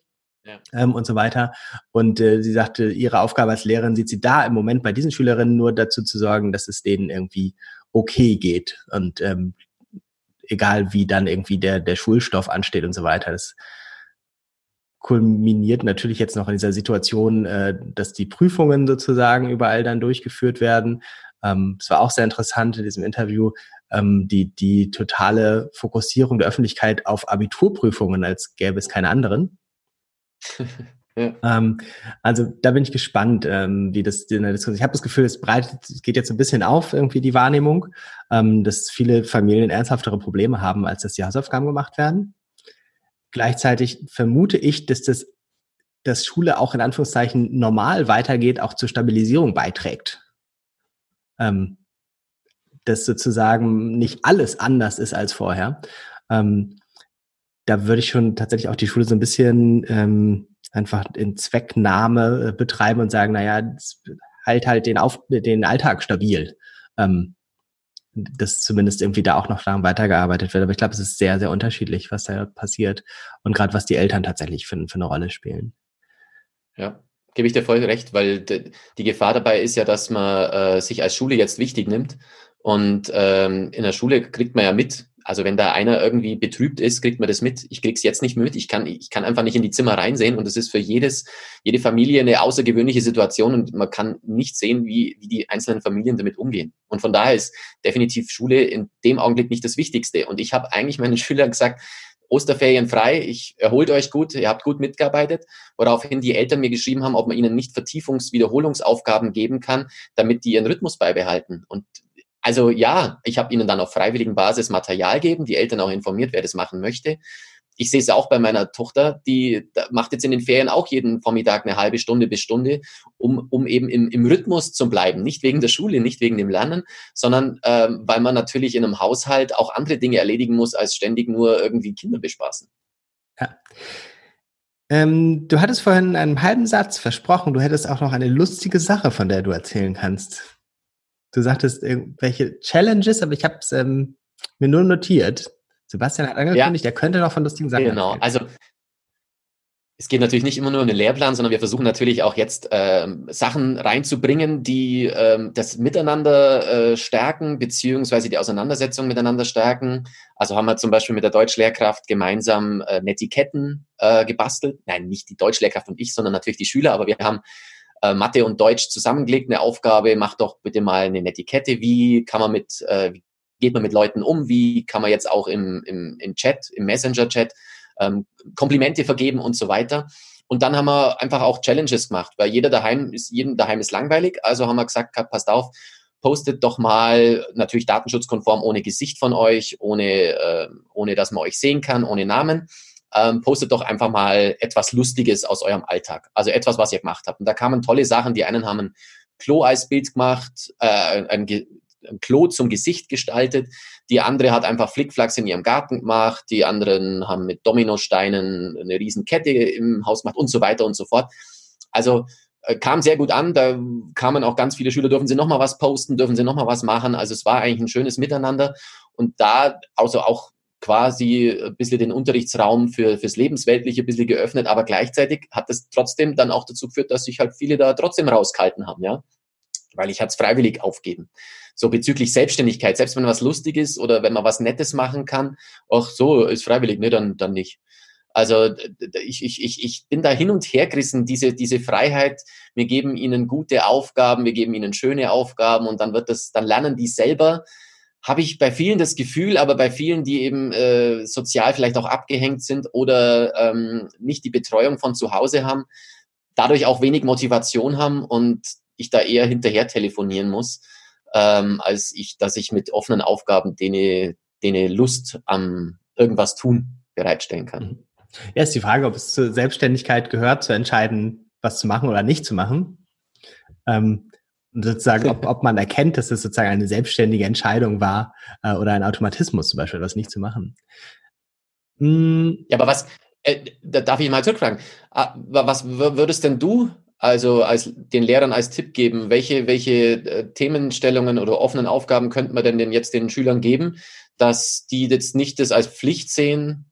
Ja. Ähm, und so weiter. Und äh, sie sagte, ihre Aufgabe als Lehrerin sieht sie da im Moment bei diesen Schülerinnen nur dazu zu sorgen, dass es denen irgendwie okay geht. Und ähm, egal wie dann irgendwie der, der Schulstoff ansteht und so weiter. Das kulminiert natürlich jetzt noch in dieser Situation, äh, dass die Prüfungen sozusagen überall dann durchgeführt werden. Ähm, es war auch sehr interessant in diesem Interview, ähm, die, die totale Fokussierung der Öffentlichkeit auf Abiturprüfungen, als gäbe es keine anderen. [laughs] Ja. Ähm, also da bin ich gespannt, ähm, wie das in der Diskussion. Ich habe das Gefühl, es breitet, es geht jetzt ein bisschen auf irgendwie die Wahrnehmung, ähm, dass viele Familien ernsthaftere Probleme haben, als dass die Hausaufgaben gemacht werden. Gleichzeitig vermute ich, dass das dass Schule auch in Anführungszeichen normal weitergeht, auch zur Stabilisierung beiträgt. Ähm, dass sozusagen nicht alles anders ist als vorher. Ähm, da würde ich schon tatsächlich auch die Schule so ein bisschen ähm, einfach in Zwecknahme äh, betreiben und sagen, naja, halt halt den, Auf den Alltag stabil. Ähm, dass zumindest irgendwie da auch noch daran weitergearbeitet wird. Aber ich glaube, es ist sehr, sehr unterschiedlich, was da passiert und gerade was die Eltern tatsächlich für, für eine Rolle spielen. Ja, gebe ich dir voll recht, weil die Gefahr dabei ist ja, dass man äh, sich als Schule jetzt wichtig nimmt und ähm, in der Schule kriegt man ja mit, also wenn da einer irgendwie betrübt ist, kriegt man das mit. Ich krieg's jetzt nicht mit. Ich kann, ich kann einfach nicht in die Zimmer reinsehen und es ist für jedes, jede Familie eine außergewöhnliche Situation und man kann nicht sehen, wie, wie die einzelnen Familien damit umgehen. Und von daher ist definitiv Schule in dem Augenblick nicht das Wichtigste. Und ich habe eigentlich meinen [laughs] Schülern gesagt, Osterferien frei, ich erholt euch gut, ihr habt gut mitgearbeitet, woraufhin die Eltern mir geschrieben haben, ob man ihnen nicht Vertiefungs-, Wiederholungsaufgaben geben kann, damit die ihren Rhythmus beibehalten. Und also ja, ich habe ihnen dann auf freiwilligen Basis Material geben, die Eltern auch informiert, wer das machen möchte. Ich sehe es auch bei meiner Tochter, die macht jetzt in den Ferien auch jeden Vormittag eine halbe Stunde bis Stunde, um, um eben im, im Rhythmus zu bleiben. Nicht wegen der Schule, nicht wegen dem Lernen, sondern ähm, weil man natürlich in einem Haushalt auch andere Dinge erledigen muss, als ständig nur irgendwie Kinder bespaßen. Ja. Ähm, du hattest vorhin in einem halben Satz versprochen, du hättest auch noch eine lustige Sache, von der du erzählen kannst. Du sagtest irgendwelche Challenges, aber ich habe es ähm, mir nur notiert. Sebastian hat angekündigt, ja. er könnte noch von lustigen Sachen Genau, erzählen. also es geht natürlich nicht immer nur um den Lehrplan, sondern wir versuchen natürlich auch jetzt ähm, Sachen reinzubringen, die ähm, das Miteinander äh, stärken, beziehungsweise die Auseinandersetzung miteinander stärken. Also haben wir zum Beispiel mit der Deutschlehrkraft gemeinsam äh, Netiketten äh, gebastelt. Nein, nicht die Deutschlehrkraft und ich, sondern natürlich die Schüler, aber wir haben äh, Mathe und Deutsch zusammengelegt, eine Aufgabe, mach doch bitte mal eine Netiquette, wie kann man mit, äh, wie geht man mit Leuten um, wie kann man jetzt auch im, im, im Chat, im Messenger-Chat ähm, Komplimente vergeben und so weiter. Und dann haben wir einfach auch Challenges gemacht, weil jeder daheim ist, jedem daheim ist langweilig. Also haben wir gesagt, passt auf, postet doch mal natürlich datenschutzkonform ohne Gesicht von euch, ohne, äh, ohne dass man euch sehen kann, ohne Namen ähm, postet doch einfach mal etwas Lustiges aus eurem Alltag. Also etwas, was ihr gemacht habt. Und da kamen tolle Sachen. Die einen haben ein Klo als Bild gemacht, äh, ein, ein Klo zum Gesicht gestaltet. Die andere hat einfach Flickflacks in ihrem Garten gemacht. Die anderen haben mit Dominosteinen eine riesen Kette im Haus gemacht und so weiter und so fort. Also äh, kam sehr gut an. Da kamen auch ganz viele Schüler, dürfen sie nochmal was posten, dürfen sie nochmal was machen. Also es war eigentlich ein schönes Miteinander. Und da, also auch quasi ein bisschen den Unterrichtsraum für, fürs Lebensweltliche ein bisschen geöffnet, aber gleichzeitig hat es trotzdem dann auch dazu geführt, dass sich halt viele da trotzdem rausgehalten haben, ja. Weil ich hatte es freiwillig aufgeben. So bezüglich Selbstständigkeit, selbst wenn was lustig ist oder wenn man was Nettes machen kann, ach so, ist freiwillig, ne, dann, dann nicht. Also ich, ich, ich, ich bin da hin und her gerissen, diese, diese Freiheit, wir geben ihnen gute Aufgaben, wir geben ihnen schöne Aufgaben und dann wird das, dann lernen die selber habe ich bei vielen das Gefühl, aber bei vielen, die eben äh, sozial vielleicht auch abgehängt sind oder ähm, nicht die Betreuung von zu Hause haben, dadurch auch wenig Motivation haben und ich da eher hinterher telefonieren muss, ähm, als ich, dass ich mit offenen Aufgaben denen, denen Lust am irgendwas tun bereitstellen kann. Mhm. Ja, ist die Frage, ob es zur Selbstständigkeit gehört, zu entscheiden, was zu machen oder nicht zu machen. Ähm, sozusagen, [laughs] ob, ob man erkennt, dass es sozusagen eine selbstständige Entscheidung war äh, oder ein Automatismus zum Beispiel, das nicht zu machen. Hm. Ja, aber was, äh, da darf ich mal zurückfragen, ah, was würdest denn du also als den Lehrern als Tipp geben, welche, welche äh, Themenstellungen oder offenen Aufgaben könnte man denn, denn jetzt den Schülern geben, dass die jetzt nicht das als Pflicht sehen,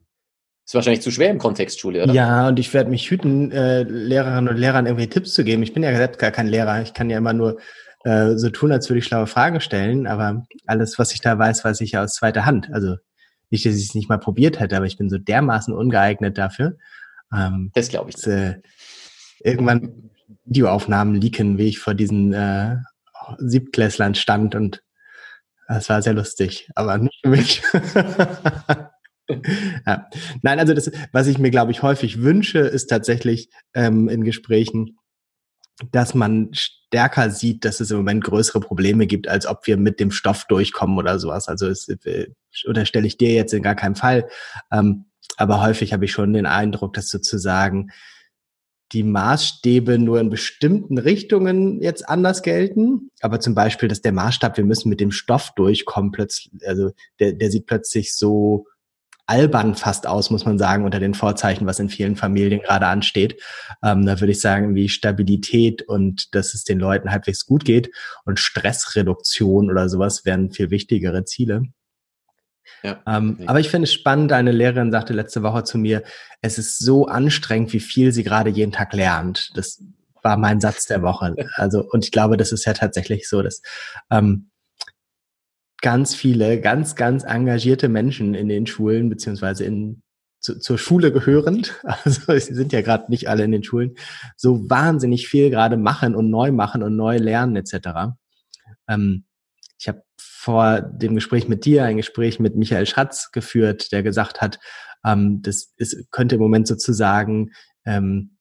ist wahrscheinlich zu schwer im Kontext Schule, oder? Ja, und ich werde mich hüten, äh, Lehrerinnen und Lehrern irgendwie Tipps zu geben. Ich bin ja selbst gar kein Lehrer. Ich kann ja immer nur äh, so tun, als würde ich schlaue Fragen stellen. Aber alles, was ich da weiß, weiß ich ja aus zweiter Hand. Also nicht, dass ich es nicht mal probiert hätte, aber ich bin so dermaßen ungeeignet dafür. Ähm, das glaube ich. Dass, äh, irgendwann Videoaufnahmen leaken, wie ich vor diesen äh, Siebtklässlern stand und das war sehr lustig, aber nicht für mich. [laughs] ja. Nein, also das, was ich mir, glaube ich, häufig wünsche, ist tatsächlich ähm, in Gesprächen, dass man stärker sieht, dass es im Moment größere Probleme gibt, als ob wir mit dem Stoff durchkommen oder sowas. Also es, äh, unterstelle ich dir jetzt in gar keinem Fall. Ähm, aber häufig habe ich schon den Eindruck, dass sozusagen die Maßstäbe nur in bestimmten Richtungen jetzt anders gelten. Aber zum Beispiel, dass der Maßstab, wir müssen mit dem Stoff durchkommen, plötzlich, also der, der sieht plötzlich so albern fast aus, muss man sagen, unter den Vorzeichen, was in vielen Familien gerade ansteht. Ähm, da würde ich sagen, wie Stabilität und dass es den Leuten halbwegs gut geht und Stressreduktion oder sowas wären viel wichtigere Ziele. Ja, ähm, aber ich finde es spannend, eine Lehrerin sagte letzte Woche zu mir, es ist so anstrengend, wie viel sie gerade jeden Tag lernt. Das war mein Satz der Woche. Also, und ich glaube, das ist ja tatsächlich so, dass ähm, ganz viele, ganz, ganz engagierte Menschen in den Schulen, beziehungsweise in zu, zur Schule gehörend, [laughs] also sie sind ja gerade nicht alle in den Schulen, so wahnsinnig viel gerade machen und neu machen und neu lernen etc. Ähm, ich habe vor dem Gespräch mit dir ein Gespräch mit Michael Schatz geführt, der gesagt hat, ähm, das ist, könnte im Moment sozusagen ähm,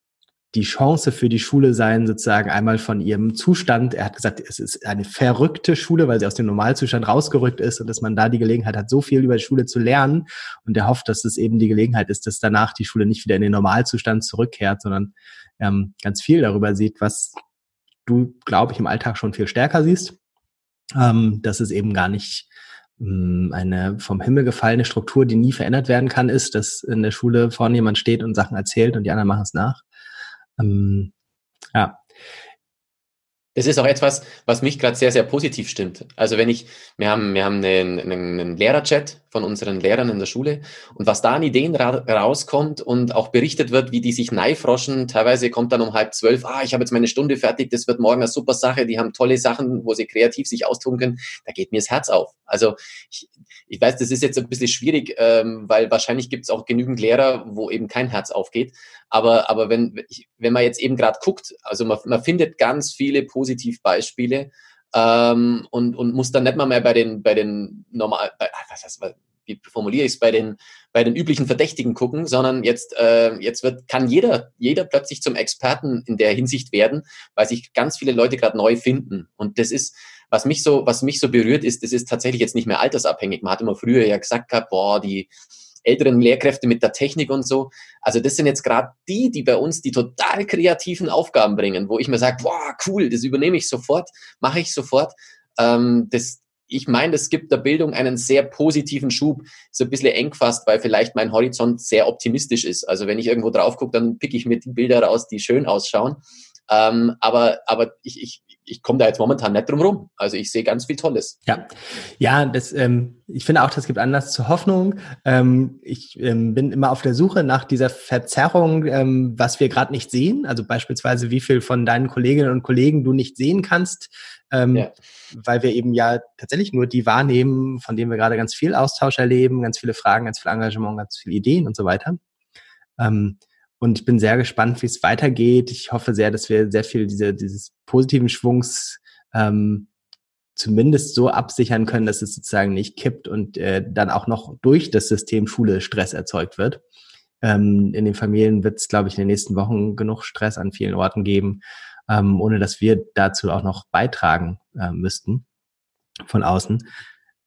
die Chance für die Schule sein, sozusagen einmal von ihrem Zustand. Er hat gesagt, es ist eine verrückte Schule, weil sie aus dem Normalzustand rausgerückt ist und dass man da die Gelegenheit hat, so viel über die Schule zu lernen. Und er hofft, dass es eben die Gelegenheit ist, dass danach die Schule nicht wieder in den Normalzustand zurückkehrt, sondern ähm, ganz viel darüber sieht, was du, glaube ich, im Alltag schon viel stärker siehst. Ähm, dass es eben gar nicht ähm, eine vom Himmel gefallene Struktur, die nie verändert werden kann, ist, dass in der Schule vorne jemand steht und Sachen erzählt und die anderen machen es nach. Ähm, ja. Das ist auch etwas, was mich gerade sehr, sehr positiv stimmt. Also wenn ich, wir haben, wir haben einen, einen Lehrerchat von unseren Lehrern in der Schule und was da an Ideen ra rauskommt und auch berichtet wird, wie die sich neifroschen, teilweise kommt dann um halb zwölf, ah, ich habe jetzt meine Stunde fertig, das wird morgen eine super Sache, die haben tolle Sachen, wo sie kreativ sich austoben können, da geht mir das Herz auf. Also ich, ich weiß, das ist jetzt ein bisschen schwierig, ähm, weil wahrscheinlich gibt es auch genügend Lehrer, wo eben kein Herz aufgeht. Aber, aber wenn, wenn man jetzt eben gerade guckt, also man, man findet ganz viele Positivbeispiele ähm, und, und muss dann nicht mal mehr bei den, bei den normal, bei, ah, was heißt, wie formuliere ich es, bei den, bei den üblichen Verdächtigen gucken, sondern jetzt, äh, jetzt wird, kann jeder, jeder plötzlich zum Experten in der Hinsicht werden, weil sich ganz viele Leute gerade neu finden. Und das ist, was mich so, was mich so berührt ist, das ist tatsächlich jetzt nicht mehr altersabhängig. Man hat immer früher ja gesagt gehabt, boah, die älteren Lehrkräfte mit der Technik und so. Also das sind jetzt gerade die, die bei uns die total kreativen Aufgaben bringen, wo ich mir sage, boah, cool, das übernehme ich sofort, mache ich sofort. Ähm, das, ich meine, das gibt der Bildung einen sehr positiven Schub. Ist ein bisschen eng fast, weil vielleicht mein Horizont sehr optimistisch ist. Also wenn ich irgendwo drauf gucke, dann pick ich mir die Bilder raus, die schön ausschauen. Ähm, aber aber ich, ich, ich komme da jetzt momentan nicht drum rum. Also ich sehe ganz viel Tolles. Ja, ja, das, ähm, ich finde auch, das gibt Anlass zur Hoffnung. Ähm, ich ähm, bin immer auf der Suche nach dieser Verzerrung, ähm, was wir gerade nicht sehen. Also beispielsweise, wie viel von deinen Kolleginnen und Kollegen du nicht sehen kannst, ähm, ja. weil wir eben ja tatsächlich nur die wahrnehmen, von denen wir gerade ganz viel Austausch erleben, ganz viele Fragen, ganz viel Engagement, ganz viele Ideen und so weiter. Ähm, und ich bin sehr gespannt, wie es weitergeht. Ich hoffe sehr, dass wir sehr viel diese, dieses positiven Schwungs ähm, zumindest so absichern können, dass es sozusagen nicht kippt und äh, dann auch noch durch das System Schule Stress erzeugt wird. Ähm, in den Familien wird es, glaube ich, in den nächsten Wochen genug Stress an vielen Orten geben, ähm, ohne dass wir dazu auch noch beitragen äh, müssten von außen.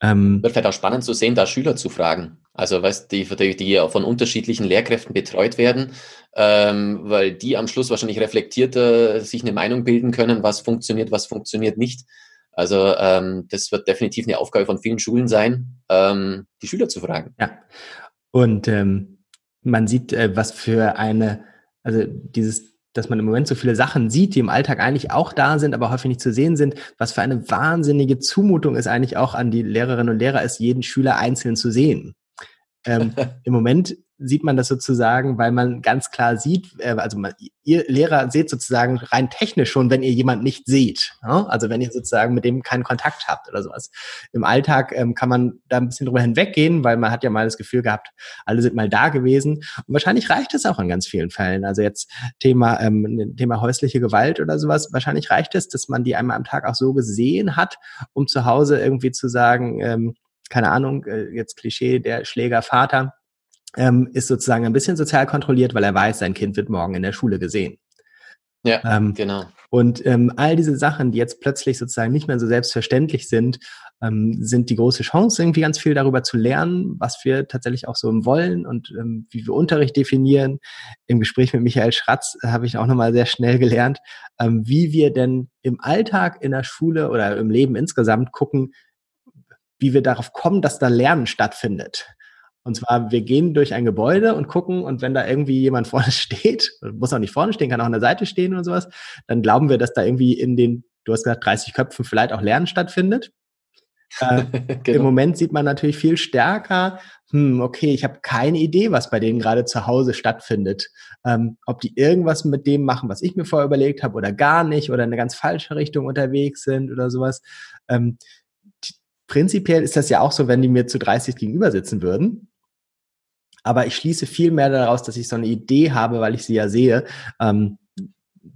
Ähm, Wird vielleicht auch spannend zu sehen, da Schüler zu fragen. Also, weißt die, die, die von unterschiedlichen Lehrkräften betreut werden, ähm, weil die am Schluss wahrscheinlich reflektierter sich eine Meinung bilden können, was funktioniert, was funktioniert nicht. Also ähm, das wird definitiv eine Aufgabe von vielen Schulen sein, ähm, die Schüler zu fragen. Ja. Und ähm, man sieht, äh, was für eine, also dieses dass man im Moment so viele Sachen sieht, die im Alltag eigentlich auch da sind, aber häufig nicht zu sehen sind, was für eine wahnsinnige Zumutung es eigentlich auch an die Lehrerinnen und Lehrer ist, jeden Schüler einzeln zu sehen. Ähm, [laughs] Im Moment sieht man das sozusagen, weil man ganz klar sieht, äh, also man, ihr Lehrer seht sozusagen rein technisch schon, wenn ihr jemand nicht seht. Ja? Also wenn ihr sozusagen mit dem keinen Kontakt habt oder sowas. Im Alltag ähm, kann man da ein bisschen drüber hinweggehen, weil man hat ja mal das Gefühl gehabt, alle sind mal da gewesen. Und wahrscheinlich reicht es auch in ganz vielen Fällen. Also jetzt Thema, ähm, Thema häusliche Gewalt oder sowas. Wahrscheinlich reicht es, dass man die einmal am Tag auch so gesehen hat, um zu Hause irgendwie zu sagen, ähm, keine Ahnung, äh, jetzt Klischee, der Schlägervater ähm, ist sozusagen ein bisschen sozial kontrolliert, weil er weiß, sein Kind wird morgen in der Schule gesehen. Ja, ähm, genau. Und ähm, all diese Sachen, die jetzt plötzlich sozusagen nicht mehr so selbstverständlich sind, ähm, sind die große Chance, irgendwie ganz viel darüber zu lernen, was wir tatsächlich auch so wollen und ähm, wie wir Unterricht definieren. Im Gespräch mit Michael Schratz habe ich auch nochmal sehr schnell gelernt, ähm, wie wir denn im Alltag in der Schule oder im Leben insgesamt gucken, wie wir darauf kommen, dass da Lernen stattfindet. Und zwar, wir gehen durch ein Gebäude und gucken und wenn da irgendwie jemand [laughs] vorne steht, muss auch nicht vorne stehen, kann auch an der Seite stehen oder sowas, dann glauben wir, dass da irgendwie in den, du hast gesagt, 30 Köpfen vielleicht auch Lernen stattfindet. Äh, [laughs] genau. Im Moment sieht man natürlich viel stärker, hm, okay, ich habe keine Idee, was bei denen gerade zu Hause stattfindet. Ähm, ob die irgendwas mit dem machen, was ich mir vorher überlegt habe oder gar nicht oder in eine ganz falsche Richtung unterwegs sind oder sowas. Ähm, prinzipiell ist das ja auch so, wenn die mir zu 30 gegenüber sitzen würden. Aber ich schließe viel mehr daraus, dass ich so eine Idee habe, weil ich sie ja sehe, ähm,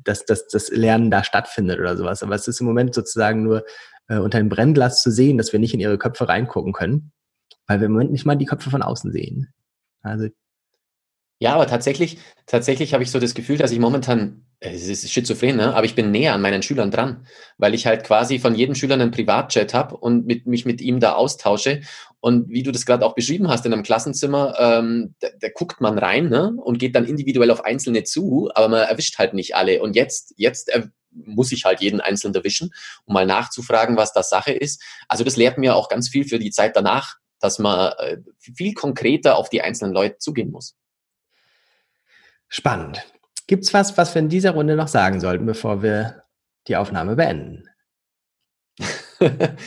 dass, dass das Lernen da stattfindet oder sowas. Aber es ist im Moment sozusagen nur äh, unter dem Brennglas zu sehen, dass wir nicht in ihre Köpfe reingucken können, weil wir im Moment nicht mal die Köpfe von außen sehen. Also ja, aber tatsächlich, tatsächlich habe ich so das Gefühl, dass ich momentan, es ist schizophren, ne? aber ich bin näher an meinen Schülern dran, weil ich halt quasi von jedem Schüler einen Privatchat habe und mit, mich mit ihm da austausche. Und wie du das gerade auch beschrieben hast in einem Klassenzimmer, ähm, da, da guckt man rein ne? und geht dann individuell auf Einzelne zu, aber man erwischt halt nicht alle. Und jetzt, jetzt muss ich halt jeden Einzelnen erwischen, um mal nachzufragen, was das Sache ist. Also das lehrt mir auch ganz viel für die Zeit danach, dass man äh, viel konkreter auf die einzelnen Leute zugehen muss. Spannend. Gibt's was, was wir in dieser Runde noch sagen sollten, bevor wir die Aufnahme beenden? [laughs]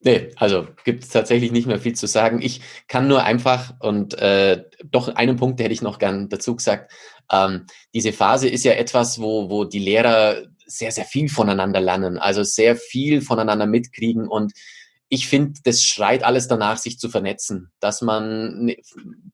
nee, also gibt es tatsächlich nicht mehr viel zu sagen. Ich kann nur einfach und äh, doch einen Punkt hätte ich noch gern dazu gesagt. Ähm, diese Phase ist ja etwas, wo, wo die Lehrer sehr, sehr viel voneinander lernen, also sehr viel voneinander mitkriegen und ich finde, das schreit alles danach, sich zu vernetzen. Dass man, ne,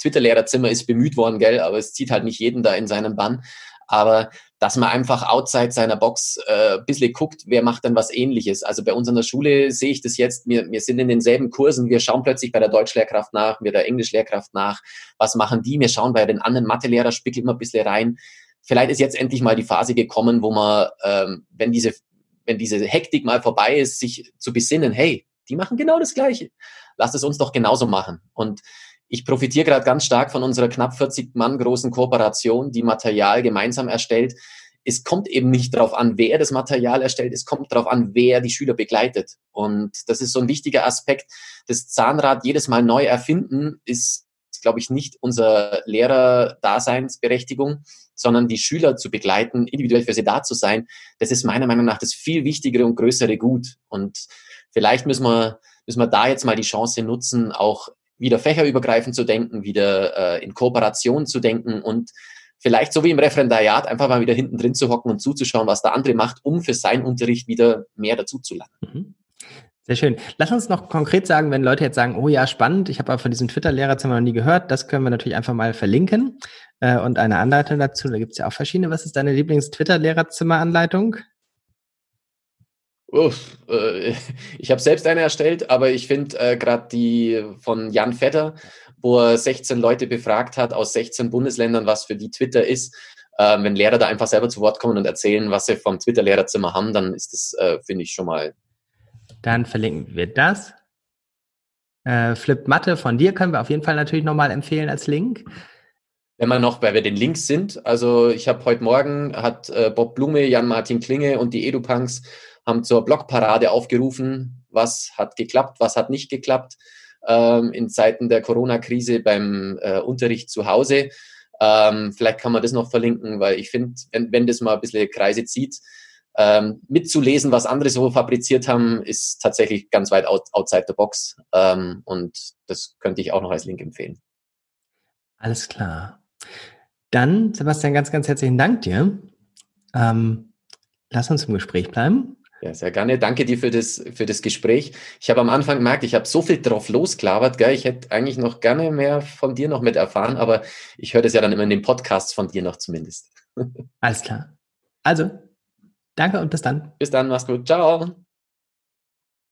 Twitter-Lehrerzimmer ist bemüht worden, gell, aber es zieht halt nicht jeden da in seinen Bann. Aber dass man einfach outside seiner Box äh, ein bisschen guckt, wer macht denn was ähnliches. Also bei uns an der Schule sehe ich das jetzt, wir, wir sind in denselben Kursen, wir schauen plötzlich bei der Deutschlehrkraft nach, wir der Englischlehrkraft nach, was machen die, wir schauen bei den anderen Mathelehrer, spickeln immer ein bisschen rein. Vielleicht ist jetzt endlich mal die Phase gekommen, wo man, ähm, wenn diese wenn diese Hektik mal vorbei ist, sich zu besinnen, hey, die machen genau das Gleiche. Lass es uns doch genauso machen. Und ich profitiere gerade ganz stark von unserer knapp 40 Mann großen Kooperation, die Material gemeinsam erstellt. Es kommt eben nicht darauf an, wer das Material erstellt, es kommt darauf an, wer die Schüler begleitet. Und das ist so ein wichtiger Aspekt. Das Zahnrad jedes Mal neu erfinden ist, glaube ich, nicht unser Lehrer-Daseinsberechtigung, sondern die Schüler zu begleiten, individuell für sie da zu sein. Das ist meiner Meinung nach das viel wichtigere und größere Gut. Und vielleicht müssen wir, müssen wir da jetzt mal die Chance nutzen, auch wieder fächerübergreifend zu denken, wieder äh, in Kooperation zu denken und vielleicht so wie im Referendariat einfach mal wieder hinten drin zu hocken und zuzuschauen, was der andere macht, um für seinen Unterricht wieder mehr dazu zu lernen. Mhm. Sehr schön. Lass uns noch konkret sagen, wenn Leute jetzt sagen, oh ja, spannend, ich habe aber von diesem Twitter-Lehrerzimmer noch nie gehört, das können wir natürlich einfach mal verlinken äh, und eine Anleitung dazu. Da gibt es ja auch verschiedene. Was ist deine Lieblings-Twitter-Lehrerzimmer-Anleitung? Uff, äh, ich habe selbst eine erstellt, aber ich finde äh, gerade die von Jan Vetter, wo er 16 Leute befragt hat aus 16 Bundesländern, was für die Twitter ist. Äh, wenn Lehrer da einfach selber zu Wort kommen und erzählen, was sie vom Twitter-Lehrerzimmer haben, dann ist das, äh, finde ich, schon mal. Dann verlinken wir das. Äh, Flip Mathe von dir können wir auf jeden Fall natürlich nochmal empfehlen als Link. Wenn wir noch, weil wir den Links sind, also ich habe heute Morgen, hat äh, Bob Blume, Jan-Martin Klinge und die EduPunks haben zur Blogparade aufgerufen, was hat geklappt, was hat nicht geklappt ähm, in Zeiten der Corona-Krise beim äh, Unterricht zu Hause. Ähm, vielleicht kann man das noch verlinken, weil ich finde, wenn, wenn das mal ein bisschen Kreise zieht, ähm, mitzulesen, was andere so fabriziert haben, ist tatsächlich ganz weit out, outside the box. Ähm, und das könnte ich auch noch als Link empfehlen. Alles klar. Dann, Sebastian, ganz, ganz herzlichen Dank dir. Ähm, lass uns im Gespräch bleiben. Ja, sehr gerne. Danke dir für das, für das Gespräch. Ich habe am Anfang gemerkt, ich habe so viel drauf losklabert, gell? Ich hätte eigentlich noch gerne mehr von dir noch mit erfahren, aber ich höre das ja dann immer in den Podcasts von dir noch zumindest. [laughs] Alles klar. Also, danke und bis dann. Bis dann, mach's gut. Ciao.